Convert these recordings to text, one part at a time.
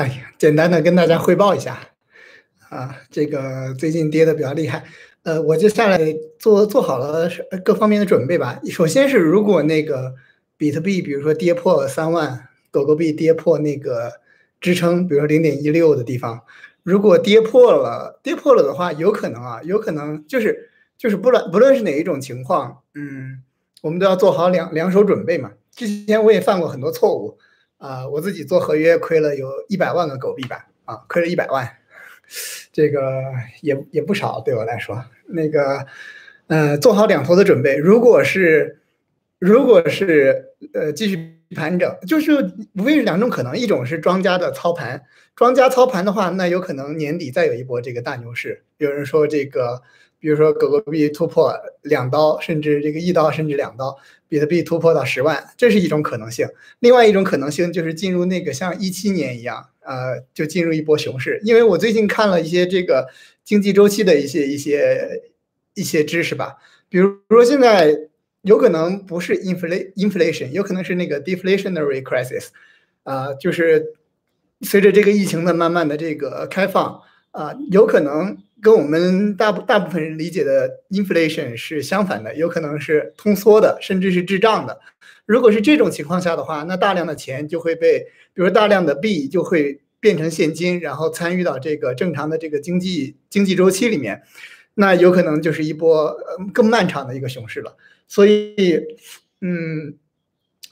哎呀，简单的跟大家汇报一下，啊，这个最近跌的比较厉害，呃，我就下来做做好了各方面的准备吧。首先是如果那个比特币，比如说跌破三万，狗狗币跌破那个支撑，比如说零点一六的地方，如果跌破了，跌破了的话，有可能啊，有可能就是就是不论不论是哪一种情况，嗯，我们都要做好两两手准备嘛。之前我也犯过很多错误。啊，我自己做合约亏了有一百万个狗币吧，啊，亏了一百万，这个也也不少对我来说。那个，呃，做好两头的准备。如果是，如果是呃继续盘整，就是无非是两种可能，一种是庄家的操盘，庄家操盘的话，那有可能年底再有一波这个大牛市。有人说这个。比如说，狗狗币突破两刀，甚至这个一刀，甚至两刀，比特币突破到十万，这是一种可能性。另外一种可能性就是进入那个像一七年一样，呃，就进入一波熊市。因为我最近看了一些这个经济周期的一些一些一些知识吧，比如说现在有可能不是 inflation inflation，有可能是那个 deflationary crisis，啊，就是随着这个疫情的慢慢的这个开放，啊，有可能。跟我们大部大部分人理解的 inflation 是相反的，有可能是通缩的，甚至是滞胀的。如果是这种情况下的话，那大量的钱就会被，比如大量的币就会变成现金，然后参与到这个正常的这个经济经济周期里面，那有可能就是一波更漫长的一个熊市了。所以，嗯，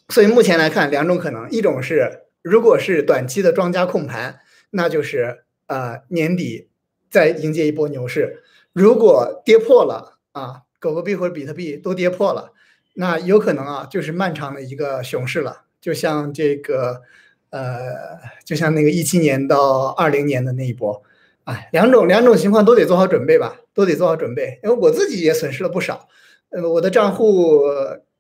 所以目前来看，两种可能，一种是如果是短期的庄家控盘，那就是呃年底。再迎接一波牛市，如果跌破了啊，狗狗币或者比特币都跌破了，那有可能啊，就是漫长的一个熊市了。就像这个，呃，就像那个一七年到二零年的那一波，哎，两种两种情况都得做好准备吧，都得做好准备。因为我自己也损失了不少，呃，我的账户，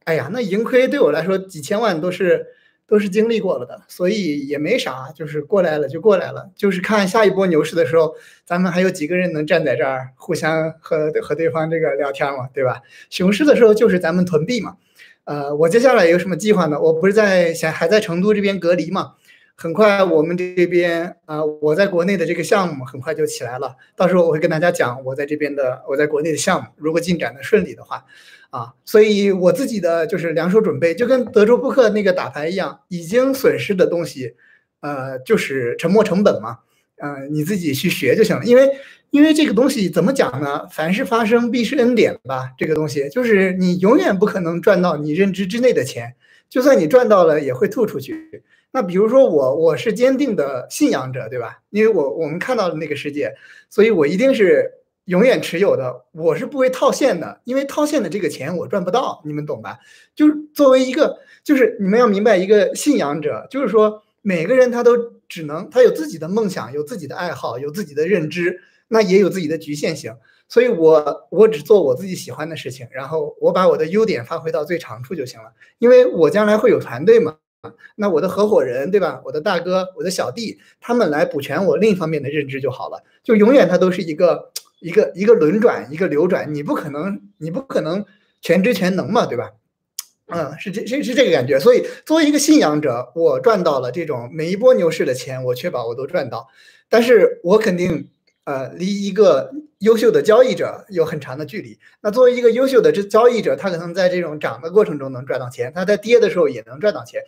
哎呀，那盈亏对我来说几千万都是。都是经历过了的，所以也没啥，就是过来了就过来了，就是看下一波牛市的时候，咱们还有几个人能站在这儿互相和和对方这个聊天嘛，对吧？熊市的时候就是咱们囤币嘛。呃，我接下来有什么计划呢？我不是在想还在成都这边隔离嘛，很快我们这边啊，我在国内的这个项目很快就起来了，到时候我会跟大家讲我在这边的我在国内的项目，如果进展的顺利的话。啊，所以我自己的就是两手准备，就跟德州扑克那个打牌一样，已经损失的东西，呃，就是沉没成本嘛，呃，你自己去学就行了。因为，因为这个东西怎么讲呢？凡是发生必是恩典吧。这个东西就是你永远不可能赚到你认知之内的钱，就算你赚到了也会吐出去。那比如说我，我是坚定的信仰者，对吧？因为我我们看到的那个世界，所以我一定是。永远持有的，我是不会套现的，因为套现的这个钱我赚不到，你们懂吧？就是作为一个，就是你们要明白一个信仰者，就是说每个人他都只能他有自己的梦想，有自己的爱好，有自己的认知，那也有自己的局限性。所以我我只做我自己喜欢的事情，然后我把我的优点发挥到最长处就行了。因为我将来会有团队嘛，那我的合伙人对吧？我的大哥、我的小弟，他们来补全我另一方面的认知就好了。就永远他都是一个。一个一个轮转，一个流转，你不可能，你不可能全知全能嘛，对吧？嗯，是这，是是这个感觉。所以作为一个信仰者，我赚到了这种每一波牛市的钱，我确保我都赚到。但是我肯定，呃，离一个优秀的交易者有很长的距离。那作为一个优秀的这交易者，他可能在这种涨的过程中能赚到钱，他在跌的时候也能赚到钱，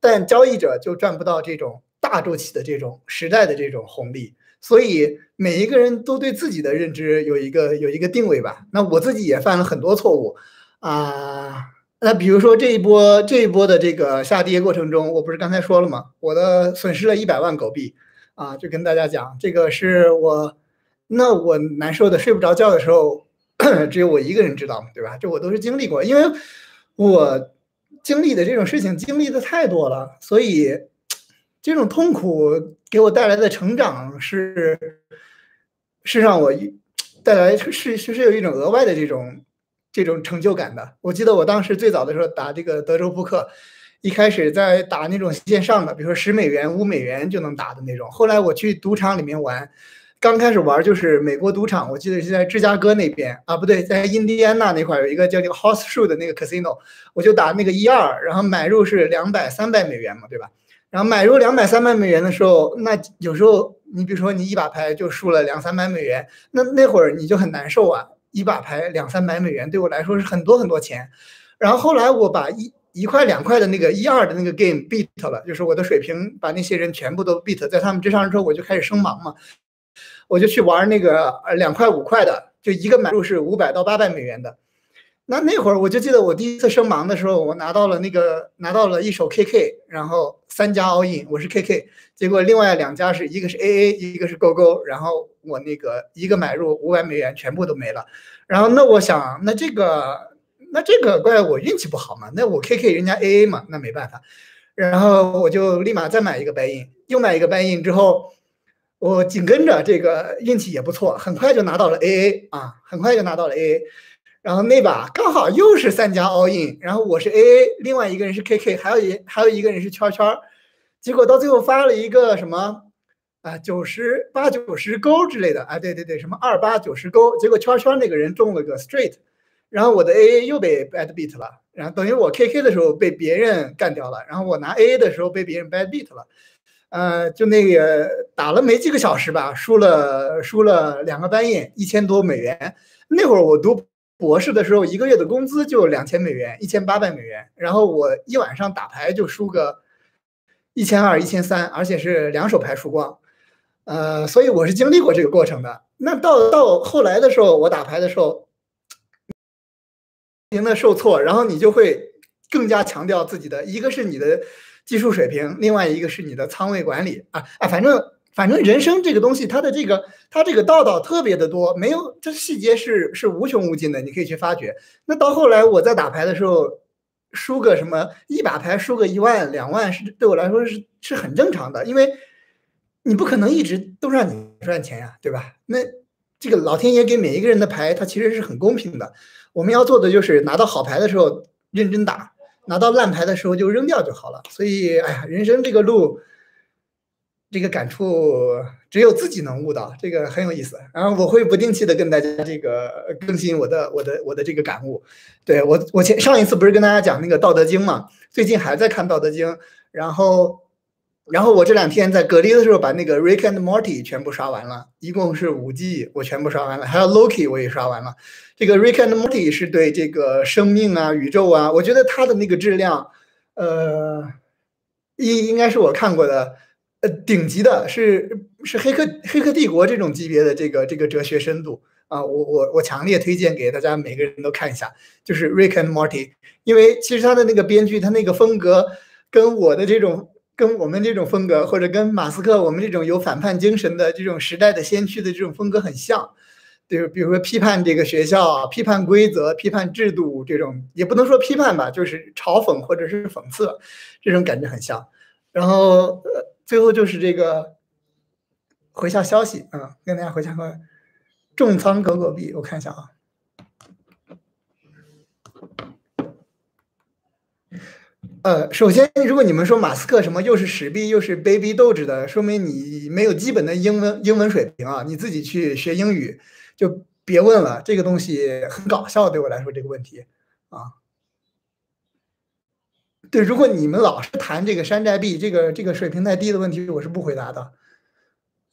但交易者就赚不到这种大周期的这种时代的这种红利。所以每一个人都对自己的认知有一个有一个定位吧。那我自己也犯了很多错误啊。那比如说这一波这一波的这个下跌过程中，我不是刚才说了吗？我的损失了一百万狗币啊，就跟大家讲，这个是我那我难受的睡不着觉的时候，只有我一个人知道，对吧？这我都是经历过，因为我经历的这种事情经历的太多了，所以。这种痛苦给我带来的成长是，是让我带来是是是有一种额外的这种这种成就感的。我记得我当时最早的时候打这个德州扑克，一开始在打那种线上的，比如说十美元、五美元就能打的那种。后来我去赌场里面玩，刚开始玩就是美国赌场，我记得是在芝加哥那边啊，不对，在印第安纳那块有一个叫那个 Horseshoe 的那个 casino，我就打那个一二，然后买入是两百、三百美元嘛，对吧？然后买入两百三百美元的时候，那有时候你比如说你一把牌就输了两三百美元，那那会儿你就很难受啊。一把牌两三百美元对我来说是很多很多钱。然后后来我把一一块两块的那个一二的那个 game beat 了，就是我的水平把那些人全部都 beat 在他们之上之后，我就开始升盲嘛，我就去玩那个两块五块的，就一个买入是五百到八百美元的。那那会儿我就记得我第一次升盲的时候，我拿到了那个拿到了一手 KK，然后三家 all in，我是 KK，结果另外两家是一个是 AA，一个是勾勾，然后我那个一个买入五百美元全部都没了，然后那我想那这个那这个怪我运气不好嘛，那我 KK 人家 AA 嘛，那没办法，然后我就立马再买一个白银又买一个白银之后，我紧跟着这个运气也不错，很快就拿到了 AA 啊，很快就拿到了 AA。然后那把刚好又是三家 all in，然后我是 AA，另外一个人是 KK，还有一还有一个人是圈圈，结果到最后发了一个什么啊九十八九十勾之类的啊，对对对，什么二八九十勾，结果圈圈那个人中了个 straight，然后我的 AA 又被 bad beat 了，然后等于我 KK 的时候被别人干掉了，然后我拿 AA 的时候被别人 bad beat 了，呃，就那个打了没几个小时吧，输了输了两个班印一千多美元，那会儿我读。博士的时候，一个月的工资就两千美元，一千八百美元。然后我一晚上打牌就输个一千二、一千三，而且是两手牌输光。呃，所以我是经历过这个过程的。那到到后来的时候，我打牌的时候，不停的受挫，然后你就会更加强调自己的，一个是你的技术水平，另外一个是你的仓位管理啊啊，反正。反正人生这个东西，它的这个它这个道道特别的多，没有这细节是是无穷无尽的，你可以去发掘。那到后来我在打牌的时候，输个什么一把牌输个一万两万，是对我来说是是很正常的，因为你不可能一直都让你赚钱呀，对吧？那这个老天爷给每一个人的牌，它其实是很公平的。我们要做的就是拿到好牌的时候认真打，拿到烂牌的时候就扔掉就好了。所以，哎呀，人生这个路。这个感触只有自己能悟到，这个很有意思。然后我会不定期的跟大家这个更新我的我的我的这个感悟。对我我前上一次不是跟大家讲那个《道德经》嘛，最近还在看《道德经》。然后然后我这两天在隔离的时候把那个《Rick and Morty》全部刷完了，一共是五季，我全部刷完了。还有《Loki》我也刷完了。这个《Rick and Morty》是对这个生命啊、宇宙啊，我觉得它的那个质量，呃，应应该是我看过的。呃，顶级的是是黑客黑客帝国这种级别的这个这个哲学深度啊，我我我强烈推荐给大家每个人都看一下，就是 Rick and Morty，因为其实他的那个编剧他那个风格跟我的这种跟我们这种风格，或者跟马斯克我们这种有反叛精神的这种时代的先驱的这种风格很像，比如，比如说批判这个学校啊、批判规则、批判制度这种，也不能说批判吧，就是嘲讽或者是讽刺，这种感觉很像，然后呃。最后就是这个回下消息啊，跟大家回下个重仓狗狗币，我看一下啊。呃，首先，如果你们说马斯克什么又是史币又是 baby 斗志的，说明你没有基本的英文英文水平啊，你自己去学英语就别问了，这个东西很搞笑，对我来说这个问题啊。对，如果你们老是谈这个山寨币，这个这个水平太低的问题，我是不回答的。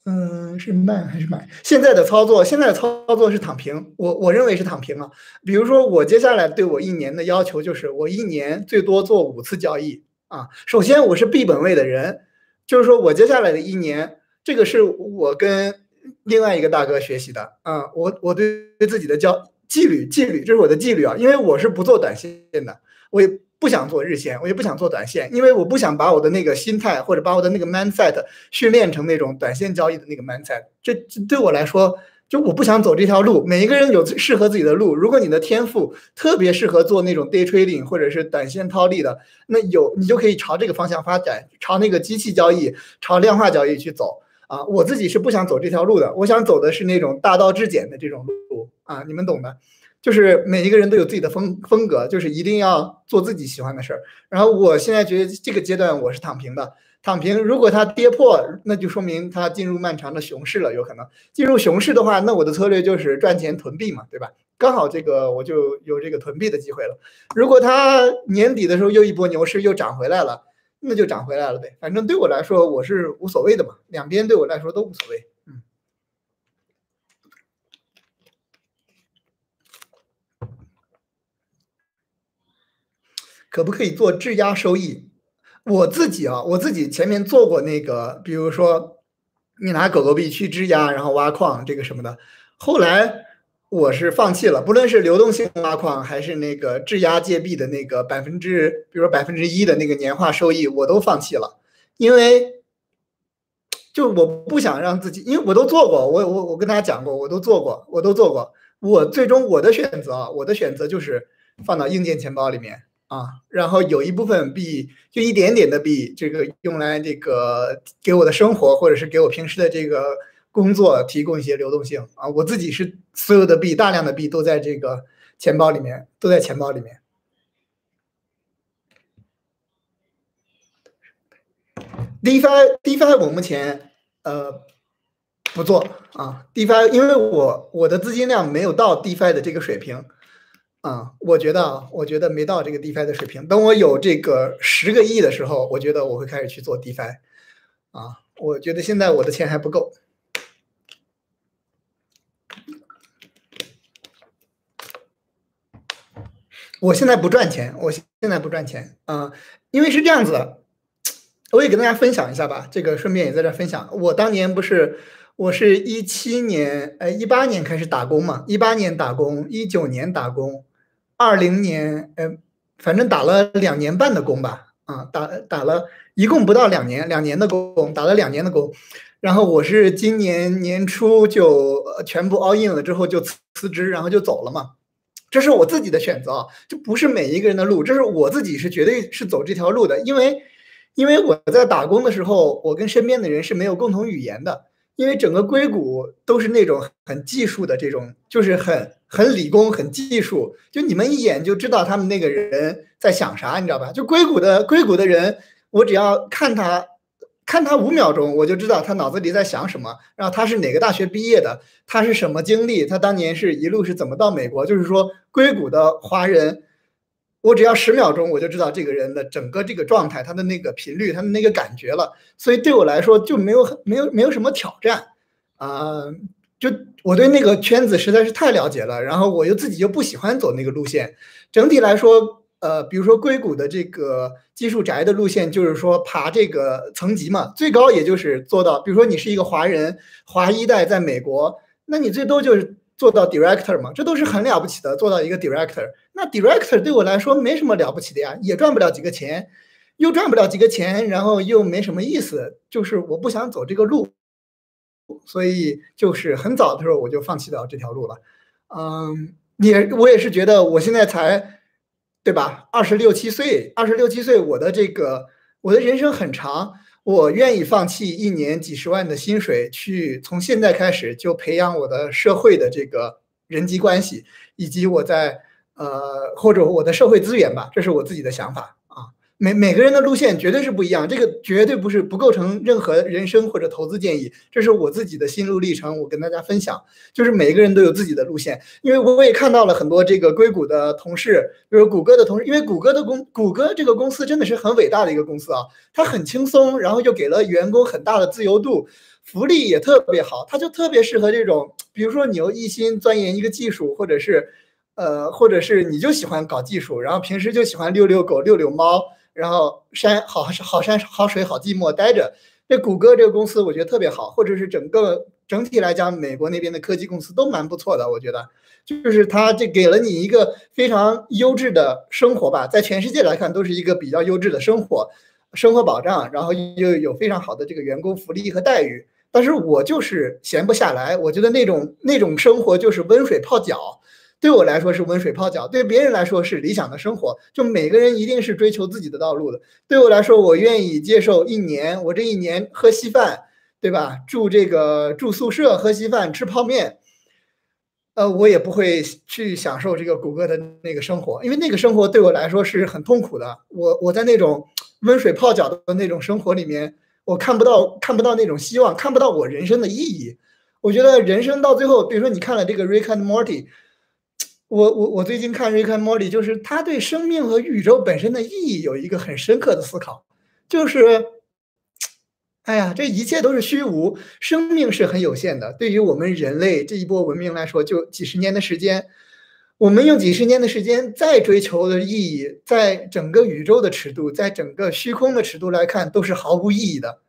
嗯，是卖还是买？现在的操作，现在的操作是躺平，我我认为是躺平了。比如说，我接下来对我一年的要求就是，我一年最多做五次交易啊。首先，我是币本位的人，就是说我接下来的一年，这个是我跟另外一个大哥学习的啊。我我对对自己的交纪律纪律，这是我的纪律啊，因为我是不做短线的，我也。不想做日线，我也不想做短线，因为我不想把我的那个心态或者把我的那个 mindset 训练成那种短线交易的那个 mindset。这对我来说，就我不想走这条路。每一个人有适合自己的路。如果你的天赋特别适合做那种 day trading 或者是短线套利的，那有你就可以朝这个方向发展，朝那个机器交易、朝量化交易去走啊。我自己是不想走这条路的，我想走的是那种大道至简的这种路啊，你们懂的。就是每一个人都有自己的风风格，就是一定要做自己喜欢的事儿。然后我现在觉得这个阶段我是躺平的，躺平。如果它跌破，那就说明它进入漫长的熊市了，有可能进入熊市的话，那我的策略就是赚钱囤币嘛，对吧？刚好这个我就有这个囤币的机会了。如果它年底的时候又一波牛市又涨回来了，那就涨回来了呗。反正对我来说，我是无所谓的嘛，两边对我来说都无所谓。嗯，可不可以做质押收益？我自己啊，我自己前面做过那个，比如说你拿狗狗币去质押，然后挖矿这个什么的，后来。我是放弃了，不论是流动性挖矿还是那个质押借币的那个百分之，比如说百分之一的那个年化收益，我都放弃了，因为就我不想让自己，因为我都做过，我我我跟大家讲过，我都做过，我都做过，我最终我的选择，我的选择就是放到硬件钱包里面啊，然后有一部分币，就一点点的币，这个用来这个给我的生活或者是给我平时的这个。工作提供一些流动性啊，我自己是所有的币，大量的币都在这个钱包里面，都在钱包里面。DeFi DeFi 我目前呃不做啊，DeFi 因为我我的资金量没有到 DeFi 的这个水平啊，我觉得啊，我觉得没到这个 DeFi 的水平。等我有这个十个亿的时候，我觉得我会开始去做 DeFi 啊，我觉得现在我的钱还不够。我现在不赚钱，我现在不赚钱啊，因为是这样子的，我也跟大家分享一下吧。这个顺便也在这分享。我当年不是，我是一七年，呃，一八年开始打工嘛，一八年打工，一九年打工，二零年，呃，反正打了两年半的工吧，啊，打打了一共不到两年，两年的工，打了两年的工，然后我是今年年初就全部 all in 了之后就辞辞职，然后就走了嘛。这是我自己的选择，这不是每一个人的路。这是我自己是绝对是走这条路的，因为，因为我在打工的时候，我跟身边的人是没有共同语言的。因为整个硅谷都是那种很技术的这种，就是很很理工、很技术，就你们一眼就知道他们那个人在想啥，你知道吧？就硅谷的硅谷的人，我只要看他。看他五秒钟，我就知道他脑子里在想什么。然后他是哪个大学毕业的，他是什么经历，他当年是一路是怎么到美国。就是说，硅谷的华人，我只要十秒钟，我就知道这个人的整个这个状态，他的那个频率，他的那个感觉了。所以对我来说就没有没有没有什么挑战啊。就我对那个圈子实在是太了解了，然后我又自己又不喜欢走那个路线。整体来说。呃，比如说硅谷的这个技术宅的路线，就是说爬这个层级嘛，最高也就是做到，比如说你是一个华人，华一代在美国，那你最多就是做到 director 嘛，这都是很了不起的，做到一个 director。那 director 对我来说没什么了不起的呀，也赚不了几个钱，又赚不了几个钱，然后又没什么意思，就是我不想走这个路，所以就是很早的时候我就放弃掉这条路了。嗯，也我也是觉得我现在才。对吧？二十六七岁，二十六七岁，我的这个我的人生很长，我愿意放弃一年几十万的薪水，去从现在开始就培养我的社会的这个人际关系，以及我在呃或者我的社会资源吧，这是我自己的想法。每每个人的路线绝对是不一样，这个绝对不是不构成任何人生或者投资建议，这是我自己的心路历程，我跟大家分享。就是每个人都有自己的路线，因为我也看到了很多这个硅谷的同事，比如谷歌的同事，因为谷歌的公，谷歌这个公司真的是很伟大的一个公司啊，它很轻松，然后又给了员工很大的自由度，福利也特别好，它就特别适合这种，比如说你又一心钻研一个技术，或者是，呃，或者是你就喜欢搞技术，然后平时就喜欢遛遛狗、遛遛猫。然后山好好山好水好寂寞待着，这谷歌这个公司我觉得特别好，或者是整个整体来讲，美国那边的科技公司都蛮不错的。我觉得就是它这给了你一个非常优质的生活吧，在全世界来看都是一个比较优质的生活，生活保障，然后又有非常好的这个员工福利和待遇。但是我就是闲不下来，我觉得那种那种生活就是温水泡脚。对我来说是温水泡脚，对别人来说是理想的生活。就每个人一定是追求自己的道路的。对我来说，我愿意接受一年，我这一年喝稀饭，对吧？住这个住宿舍，喝稀饭，吃泡面。呃，我也不会去享受这个谷歌的那个生活，因为那个生活对我来说是很痛苦的。我我在那种温水泡脚的那种生活里面，我看不到看不到那种希望，看不到我人生的意义。我觉得人生到最后，比如说你看了这个《Rick and Morty》。我我我最近看《Rick and Morty》，就是他对生命和宇宙本身的意义有一个很深刻的思考。就是，哎呀，这一切都是虚无，生命是很有限的。对于我们人类这一波文明来说，就几十年的时间，我们用几十年的时间再追求的意义，在整个宇宙的尺度，在整个虚空的尺度来看，都是毫无意义的。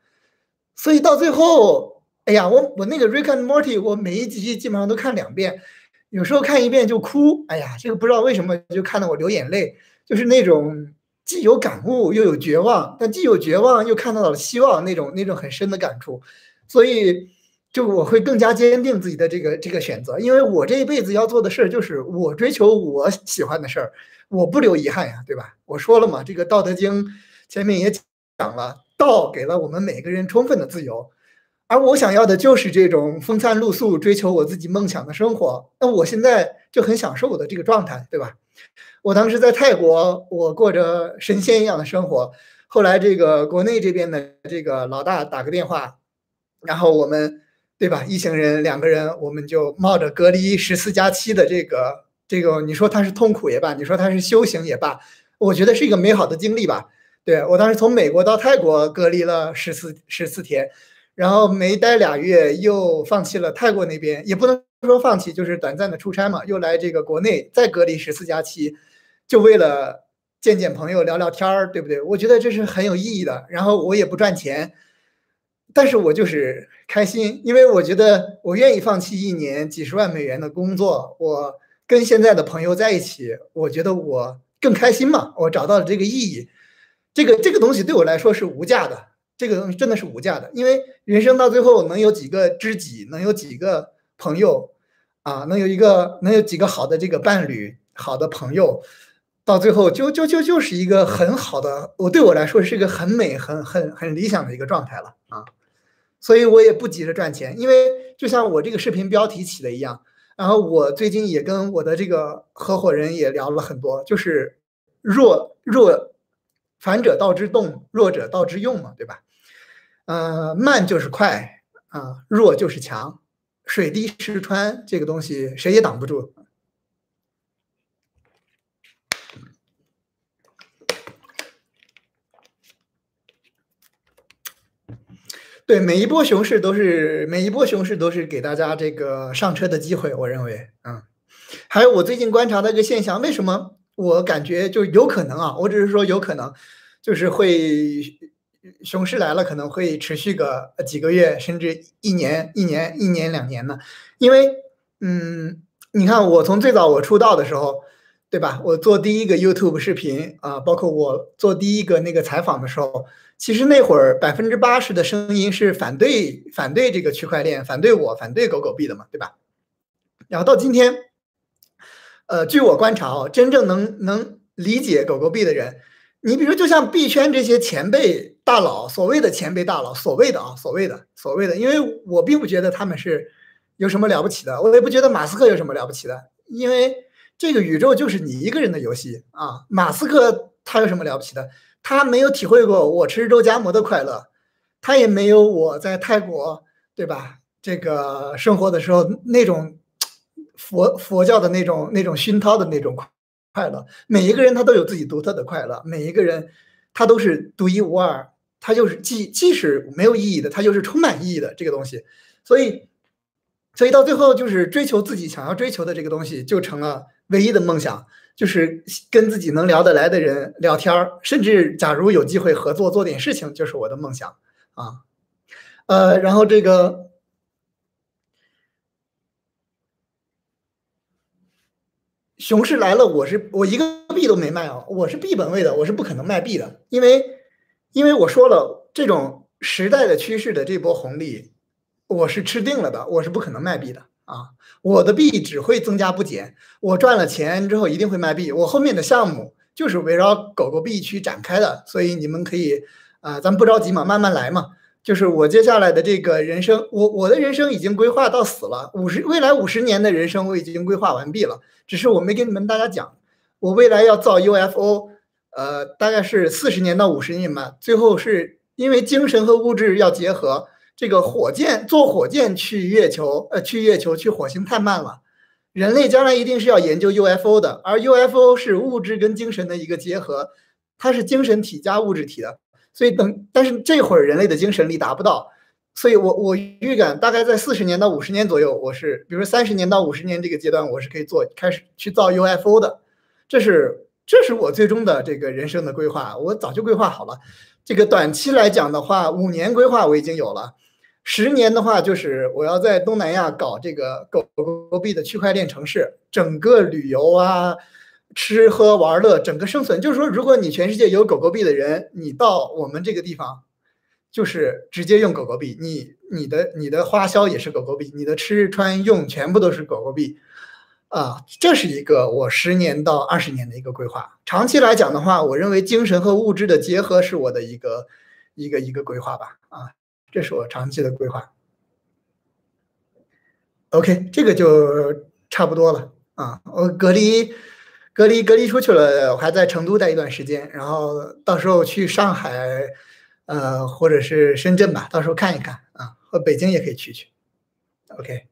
所以到最后，哎呀，我我那个《Rick and Morty》，我每一集基本上都看两遍，有时候看一遍就哭。哎呀，这个不知道为什么就看得我流眼泪，就是那种既有感悟又有绝望，但既有绝望又看到了希望那种那种很深的感触。所以，就我会更加坚定自己的这个这个选择，因为我这一辈子要做的事儿就是我追求我喜欢的事儿，我不留遗憾呀，对吧？我说了嘛，这个《道德经》前面也讲了。道给了我们每个人充分的自由，而我想要的就是这种风餐露宿、追求我自己梦想的生活。那我现在就很享受我的这个状态，对吧？我当时在泰国，我过着神仙一样的生活。后来这个国内这边的这个老大打个电话，然后我们，对吧？一行人两个人，我们就冒着隔离十四加七的这个这个，你说他是痛苦也罢，你说他是修行也罢，我觉得是一个美好的经历吧。对我当时从美国到泰国隔离了十四十四天，然后没待俩月又放弃了泰国那边，也不能说放弃，就是短暂的出差嘛，又来这个国内再隔离十四加七，就为了见见朋友聊聊天儿，对不对？我觉得这是很有意义的。然后我也不赚钱，但是我就是开心，因为我觉得我愿意放弃一年几十万美元的工作，我跟现在的朋友在一起，我觉得我更开心嘛，我找到了这个意义。这个这个东西对我来说是无价的，这个东西真的是无价的，因为人生到最后能有几个知己，能有几个朋友，啊，能有一个能有几个好的这个伴侣，好的朋友，到最后就就就就是一个很好的，我对我来说是一个很美、很很很理想的一个状态了啊，所以我也不急着赚钱，因为就像我这个视频标题起的一样，然后我最近也跟我的这个合伙人也聊了很多，就是若若。反者道之动，弱者道之用嘛，对吧？呃，慢就是快啊，弱就是强，水滴石穿这个东西谁也挡不住。对，每一波熊市都是每一波熊市都是给大家这个上车的机会，我认为，嗯。还有我最近观察的一个现象，为什么？我感觉就有可能啊，我只是说有可能，就是会熊市来了，可能会持续个几个月，甚至一年、一年、一年两年呢。因为，嗯，你看我从最早我出道的时候，对吧？我做第一个 YouTube 视频啊，包括我做第一个那个采访的时候，其实那会儿百分之八十的声音是反对反对这个区块链，反对我，反对狗狗币的嘛，对吧？然后到今天。呃，据我观察哦，真正能能理解狗狗币的人，你比如就像币圈这些前辈大佬，所谓的前辈大佬，所谓的啊，所谓的所谓的，因为我并不觉得他们是有什么了不起的，我也不觉得马斯克有什么了不起的，因为这个宇宙就是你一个人的游戏啊。马斯克他有什么了不起的？他没有体会过我吃肉夹馍的快乐，他也没有我在泰国对吧？这个生活的时候那种。佛佛教的那种那种熏陶的那种快乐，每一个人他都有自己独特的快乐，每一个人他都是独一无二，他就是既既是没有意义的，他就是充满意义的这个东西，所以所以到最后就是追求自己想要追求的这个东西，就成了唯一的梦想，就是跟自己能聊得来的人聊天儿，甚至假如有机会合作做点事情，就是我的梦想啊，呃，然后这个。熊市来了，我是我一个币都没卖啊，我是币本位的，我是不可能卖币的，因为因为我说了，这种时代的趋势的这波红利，我是吃定了的，我是不可能卖币的啊，我的币只会增加不减，我赚了钱之后一定会卖币，我后面的项目就是围绕狗狗币去展开的，所以你们可以啊，咱们不着急嘛，慢慢来嘛。就是我接下来的这个人生，我我的人生已经规划到死了，五十未来五十年的人生我已经规划完毕了，只是我没跟你们大家讲，我未来要造 UFO，呃，大概是四十年到五十年吧，最后是因为精神和物质要结合，这个火箭坐火箭去月球，呃，去月球去火星太慢了，人类将来一定是要研究 UFO 的，而 UFO 是物质跟精神的一个结合，它是精神体加物质体的。所以等，但是这会儿人类的精神力达不到，所以我我预感大概在四十年到五十年左右，我是比如说三十年到五十年这个阶段，我是可以做开始去造 UFO 的，这是这是我最终的这个人生的规划，我早就规划好了。这个短期来讲的话，五年规划我已经有了，十年的话就是我要在东南亚搞这个狗狗币的区块链城市，整个旅游啊。吃喝玩乐，整个生存，就是说，如果你全世界有狗狗币的人，你到我们这个地方，就是直接用狗狗币，你你的你的花销也是狗狗币，你的吃穿用全部都是狗狗币，啊，这是一个我十年到二十年的一个规划。长期来讲的话，我认为精神和物质的结合是我的一个一个一个规划吧，啊，这是我长期的规划。OK，这个就差不多了啊，我隔离。隔离隔离出去了，我还在成都待一段时间，然后到时候去上海，呃，或者是深圳吧，到时候看一看啊，和北京也可以去去。OK。